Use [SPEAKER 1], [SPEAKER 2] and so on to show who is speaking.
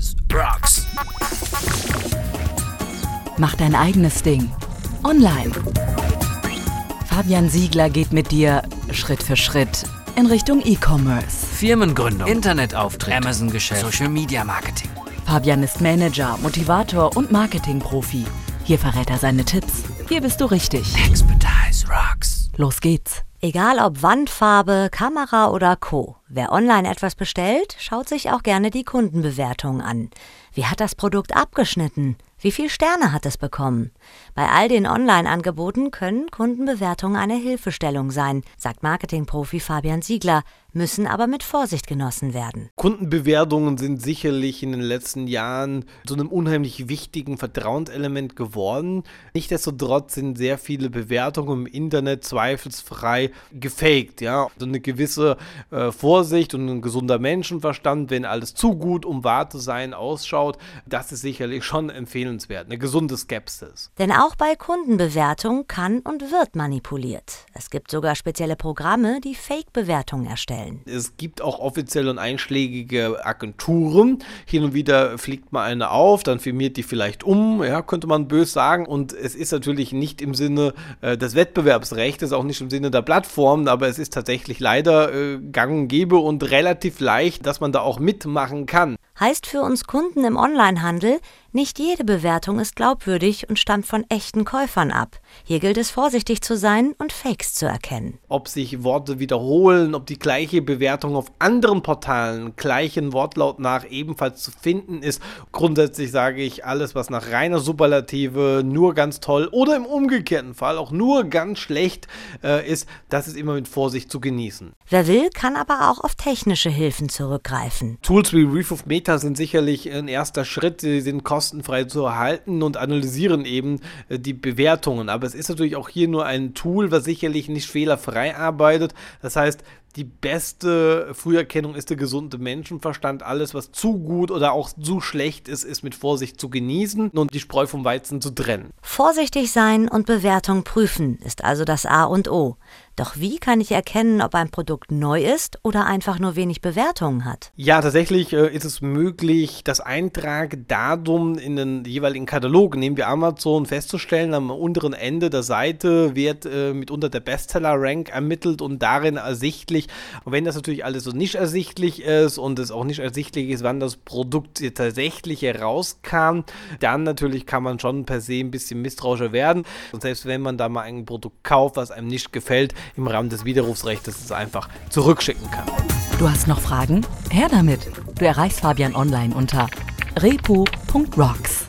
[SPEAKER 1] Expertise rocks.
[SPEAKER 2] Mach dein eigenes Ding. Online. Fabian Siegler geht mit dir Schritt für Schritt in Richtung E-Commerce.
[SPEAKER 1] Firmengründung, Internetauftritt, Amazon-Geschäft, Social Media Marketing.
[SPEAKER 2] Fabian ist Manager, Motivator und Marketingprofi. Hier verrät er seine Tipps. Hier bist du richtig.
[SPEAKER 1] Expertise rocks.
[SPEAKER 2] Los geht's.
[SPEAKER 3] Egal ob Wandfarbe, Kamera oder Co. Wer online etwas bestellt, schaut sich auch gerne die Kundenbewertung an. Wie hat das Produkt abgeschnitten? Wie viele Sterne hat es bekommen? Bei all den Online-Angeboten können Kundenbewertungen eine Hilfestellung sein, sagt Marketingprofi Fabian Siegler, müssen aber mit Vorsicht genossen werden.
[SPEAKER 4] Kundenbewertungen sind sicherlich in den letzten Jahren zu einem unheimlich wichtigen Vertrauenselement geworden. Nichtsdestotrotz sind sehr viele Bewertungen im Internet zweifelsfrei gefaked. Ja? Also eine gewisse äh, Vorsicht und ein gesunder Menschenverstand, wenn alles zu gut, um wahr zu sein, ausschaut, das ist sicherlich schon empfehlenswert. Eine gesunde Skepsis.
[SPEAKER 3] Denn auch bei Kundenbewertung kann und wird manipuliert. Es gibt sogar spezielle Programme, die Fake-Bewertungen erstellen.
[SPEAKER 4] Es gibt auch offizielle und einschlägige Agenturen. Hin und wieder fliegt mal eine auf, dann firmiert die vielleicht um, ja, könnte man bös sagen. Und es ist natürlich nicht im Sinne äh, des Wettbewerbsrechts, auch nicht im Sinne der Plattformen, aber es ist tatsächlich leider äh, gang und gäbe und relativ leicht, dass man da auch mitmachen kann.
[SPEAKER 3] Heißt für uns Kunden im Onlinehandel, nicht jede Bewertung ist glaubwürdig und stammt von echten Käufern ab. Hier gilt es vorsichtig zu sein und Fakes zu erkennen.
[SPEAKER 4] Ob sich Worte wiederholen, ob die gleiche Bewertung auf anderen Portalen gleichen Wortlaut nach ebenfalls zu finden ist. Grundsätzlich sage ich, alles was nach reiner Superlative nur ganz toll oder im umgekehrten Fall auch nur ganz schlecht äh, ist, das ist immer mit Vorsicht zu genießen.
[SPEAKER 3] Wer will, kann aber auch auf technische Hilfen zurückgreifen.
[SPEAKER 4] Tools wie Reef of Meta sind sicherlich ein erster Schritt. Sie sind kostenfrei zu erhalten und analysieren eben äh, die Bewertungen. Aber es ist natürlich auch hier nur ein Tool, was sicherlich nicht fehlerfrei arbeitet. Das heißt, die beste Früherkennung ist der gesunde Menschenverstand. Alles, was zu gut oder auch zu schlecht ist, ist mit Vorsicht zu genießen und die Spreu vom Weizen zu trennen.
[SPEAKER 3] Vorsichtig sein und Bewertung prüfen ist also das A und O. Doch wie kann ich erkennen, ob ein Produkt neu ist oder einfach nur wenig Bewertungen hat?
[SPEAKER 4] Ja, tatsächlich äh, ist es möglich, das Eintragedatum in den jeweiligen Katalog, nehmen wir Amazon, festzustellen. Am unteren Ende der Seite wird äh, mitunter der Bestseller-Rank ermittelt und darin ersichtlich. Und wenn das natürlich alles so nicht ersichtlich ist und es auch nicht ersichtlich ist, wann das Produkt tatsächlich herauskam, dann natürlich kann man schon per se ein bisschen misstrauischer werden. Und selbst wenn man da mal ein Produkt kauft, was einem nicht gefällt, im Rahmen des Widerrufsrechts es einfach zurückschicken kann.
[SPEAKER 2] Du hast noch Fragen? Her damit. Du erreichst Fabian online unter repo.rocks.